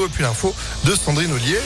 et puis l'info de Sandrine Ollier.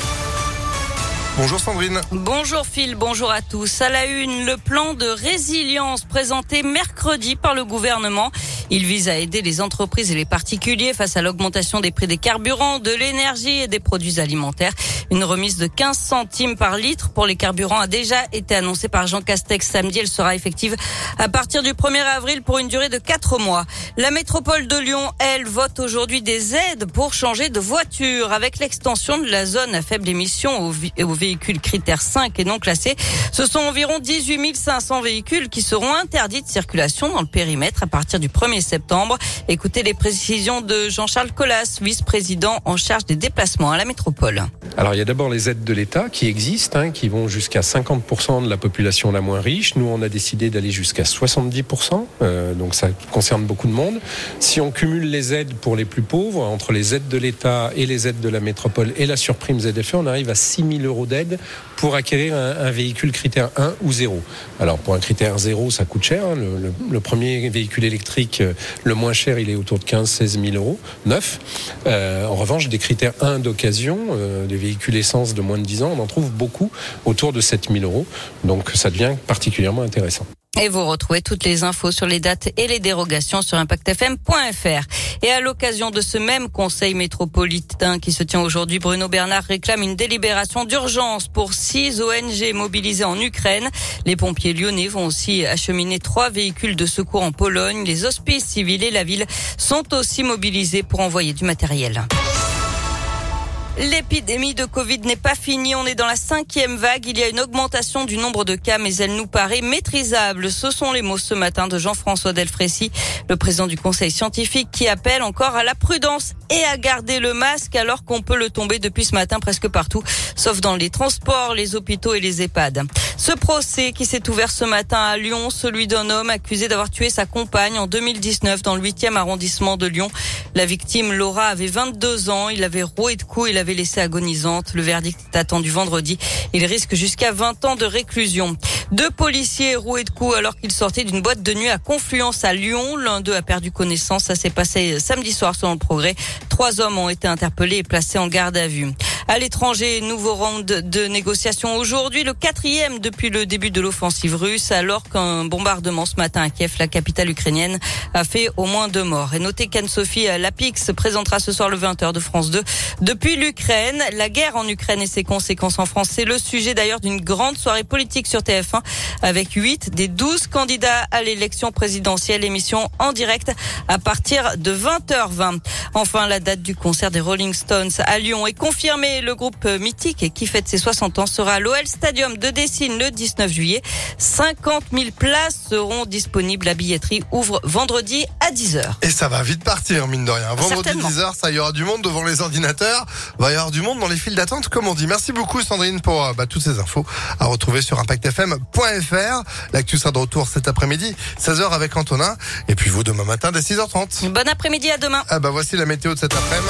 Bonjour Sandrine. Bonjour Phil, bonjour à tous. À la une, le plan de résilience présenté mercredi par le gouvernement. Il vise à aider les entreprises et les particuliers face à l'augmentation des prix des carburants, de l'énergie et des produits alimentaires. Une remise de 15 centimes par litre pour les carburants a déjà été annoncée par Jean Castex samedi. Elle sera effective à partir du 1er avril pour une durée de 4 mois. La métropole de Lyon, elle, vote aujourd'hui des aides pour changer de voiture avec l'extension de la zone à faible émission aux, véhicules critères 5 et non classés. Ce sont environ 18 500 véhicules qui seront interdits de circulation dans le périmètre à partir du 1er septembre. Écoutez les précisions de Jean-Charles Collas, vice-président en charge des déplacements à la métropole. Il y a d'abord les aides de l'État qui existent, hein, qui vont jusqu'à 50% de la population la moins riche. Nous, on a décidé d'aller jusqu'à 70%, euh, donc ça concerne beaucoup de monde. Si on cumule les aides pour les plus pauvres, entre les aides de l'État et les aides de la métropole et la surprime ZFE, on arrive à 6 000 euros d'aide pour acquérir un, véhicule critère 1 ou 0. Alors pour un critère 0, ça coûte cher. Hein. Le, premier véhicule électrique euh, le moins cher, il est autour de 15-16 000 euros, neuf. Euh, en revanche, des critères 1 d'occasion, des véhicules essence de moins de 10 ans, on en trouve beaucoup autour de 7 000 euros. Donc ça devient particulièrement intéressant. Et vous retrouvez toutes les infos sur les dates et les dérogations sur impactfm.fr. Et à l'occasion de ce même conseil métropolitain qui se tient aujourd'hui, Bruno Bernard réclame une délibération d'urgence pour six ONG mobilisées en Ukraine. Les pompiers lyonnais vont aussi acheminer trois véhicules de secours en Pologne. Les hospices civils et la ville sont aussi mobilisés pour envoyer du matériel. L'épidémie de Covid n'est pas finie. On est dans la cinquième vague. Il y a une augmentation du nombre de cas, mais elle nous paraît maîtrisable. Ce sont les mots ce matin de Jean-François Delfrécy, le président du conseil scientifique, qui appelle encore à la prudence et à garder le masque alors qu'on peut le tomber depuis ce matin presque partout, sauf dans les transports, les hôpitaux et les EHPAD. Ce procès qui s'est ouvert ce matin à Lyon, celui d'un homme accusé d'avoir tué sa compagne en 2019 dans le 8e arrondissement de Lyon. La victime, Laura, avait 22 ans. Il avait roué de coups. Il avait laissé agonisante. Le verdict est attendu vendredi. Il risque jusqu'à 20 ans de réclusion. Deux policiers roués de coups alors qu'ils sortaient d'une boîte de nuit à Confluence à Lyon. L'un d'eux a perdu connaissance. Ça s'est passé samedi soir selon le progrès. Trois hommes ont été interpellés et placés en garde à vue. À l'étranger, nouveau round de négociations aujourd'hui, le quatrième depuis le début de l'offensive russe, alors qu'un bombardement ce matin à Kiev, la capitale ukrainienne, a fait au moins deux morts. Et notez qu'Anne-Sophie Lapix se présentera ce soir le 20h de France 2 depuis l'Ukraine. La guerre en Ukraine et ses conséquences en France, c'est le sujet d'ailleurs d'une grande soirée politique sur TF1 avec 8 des 12 candidats à l'élection présidentielle. Émission en direct à partir de 20h20. Enfin, la date du concert des Rolling Stones à Lyon est confirmée le groupe mythique qui fête ses 60 ans sera à l'OL Stadium de Dessine le 19 juillet. 50 000 places seront disponibles. La billetterie ouvre vendredi à 10h. Et ça va vite partir, mine de rien. Vendredi 10h, ça y aura du monde devant les ordinateurs. Va y avoir du monde dans les files d'attente, comme on dit. Merci beaucoup, Sandrine, pour euh, bah, toutes ces infos à retrouver sur impactfm.fr. L'actu sera de retour cet après-midi, 16h avec Antonin. Et puis vous, demain matin, dès 6h30. Bon après-midi, à demain. Ah bah voici la météo de cet après-midi.